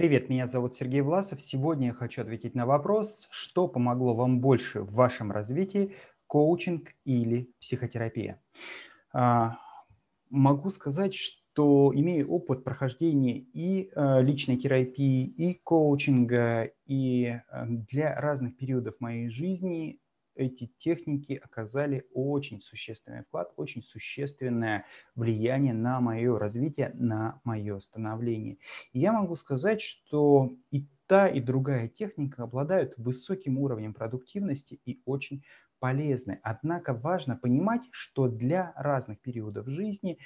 Привет, меня зовут Сергей Власов. Сегодня я хочу ответить на вопрос, что помогло вам больше в вашем развитии, коучинг или психотерапия. А, могу сказать, что имею опыт прохождения и а, личной терапии, и коучинга, и а, для разных периодов моей жизни эти техники оказали очень существенный вклад, очень существенное влияние на мое развитие, на мое становление. И я могу сказать, что и та, и другая техника обладают высоким уровнем продуктивности и очень полезны. Однако важно понимать, что для разных периодов жизни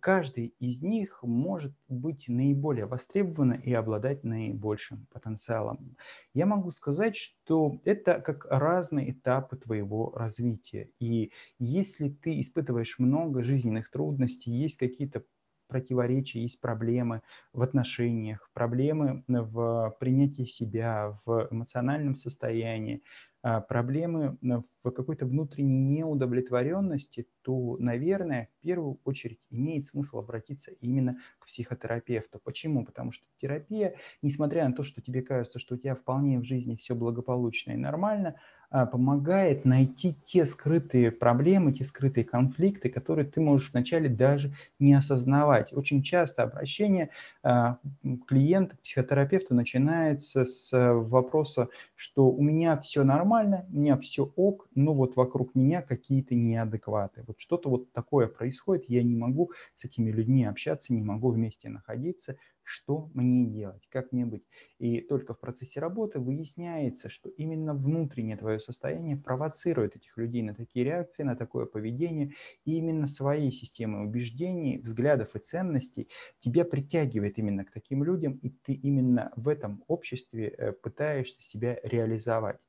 каждый из них может быть наиболее востребован и обладать наибольшим потенциалом. Я могу сказать, что это как разные этапы твоего развития. И если ты испытываешь много жизненных трудностей, есть какие-то противоречия, есть проблемы в отношениях, проблемы в принятии себя, в эмоциональном состоянии, проблемы в какой-то внутренней неудовлетворенности, то, наверное, в первую очередь имеет смысл обратиться именно к психотерапевту. Почему? Потому что терапия, несмотря на то, что тебе кажется, что у тебя вполне в жизни все благополучно и нормально, а, помогает найти те скрытые проблемы, те скрытые конфликты, которые ты можешь вначале даже не осознавать. Очень часто обращение а, клиента к психотерапевту начинается с вопроса, что у меня все нормально, у меня все ок, но вот вокруг меня какие-то неадекваты. Вот что-то вот такое происходит, я не могу с этими людьми общаться, не могу вместе находиться, что мне делать, как мне быть. И только в процессе работы выясняется, что именно внутреннее твое состояние провоцирует этих людей на такие реакции, на такое поведение. И именно своей системой убеждений, взглядов и ценностей тебя притягивает именно к таким людям, и ты именно в этом обществе э, пытаешься себя реализовать.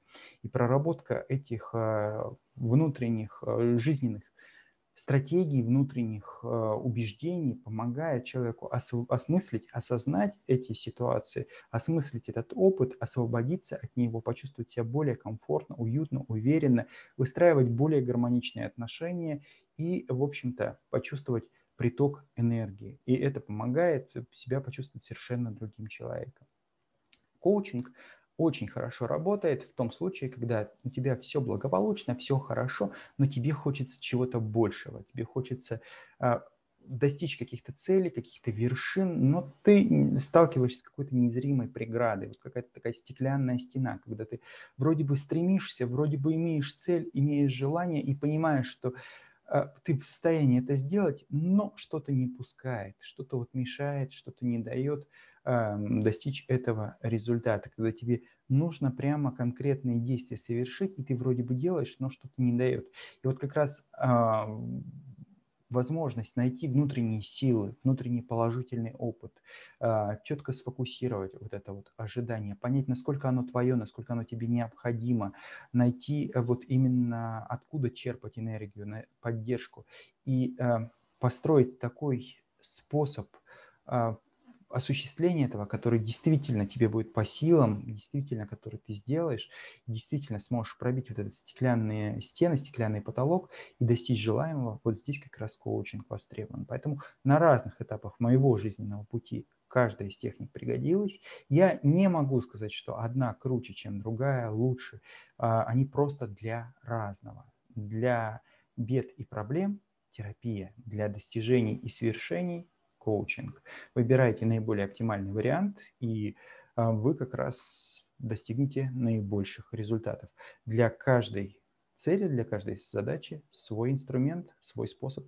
И проработка этих э, внутренних э, жизненных стратегий, внутренних э, убеждений помогает человеку осмыслить, осознать эти ситуации, осмыслить этот опыт, освободиться от него, почувствовать себя более комфортно, уютно, уверенно, выстраивать более гармоничные отношения и, в общем-то, почувствовать приток энергии. И это помогает себя почувствовать совершенно другим человеком. Коучинг очень хорошо работает в том случае, когда у тебя все благополучно, все хорошо, но тебе хочется чего-то большего, тебе хочется а, достичь каких-то целей, каких-то вершин, но ты сталкиваешься с какой-то незримой преградой, вот какая-то такая стеклянная стена, когда ты вроде бы стремишься, вроде бы имеешь цель, имеешь желание и понимаешь, что ты в состоянии это сделать, но что-то не пускает, что-то вот мешает, что-то не дает достичь этого результата, когда тебе нужно прямо конкретные действия совершить, и ты вроде бы делаешь, но что-то не дает. И вот как раз а, возможность найти внутренние силы, внутренний положительный опыт, а, четко сфокусировать вот это вот ожидание, понять, насколько оно твое, насколько оно тебе необходимо, найти э, вот именно откуда черпать энергию, поддержку и а, построить такой способ осуществление этого, который действительно тебе будет по силам, действительно, который ты сделаешь, действительно сможешь пробить вот этот стеклянные стены, стеклянный потолок и достичь желаемого, вот здесь как раз коучинг востребован. Поэтому на разных этапах моего жизненного пути каждая из техник пригодилась. Я не могу сказать, что одна круче, чем другая, лучше. А, они просто для разного. Для бед и проблем терапия, для достижений и свершений коучинг. Выбирайте наиболее оптимальный вариант, и а, вы как раз достигнете наибольших результатов. Для каждой цели, для каждой задачи свой инструмент, свой способ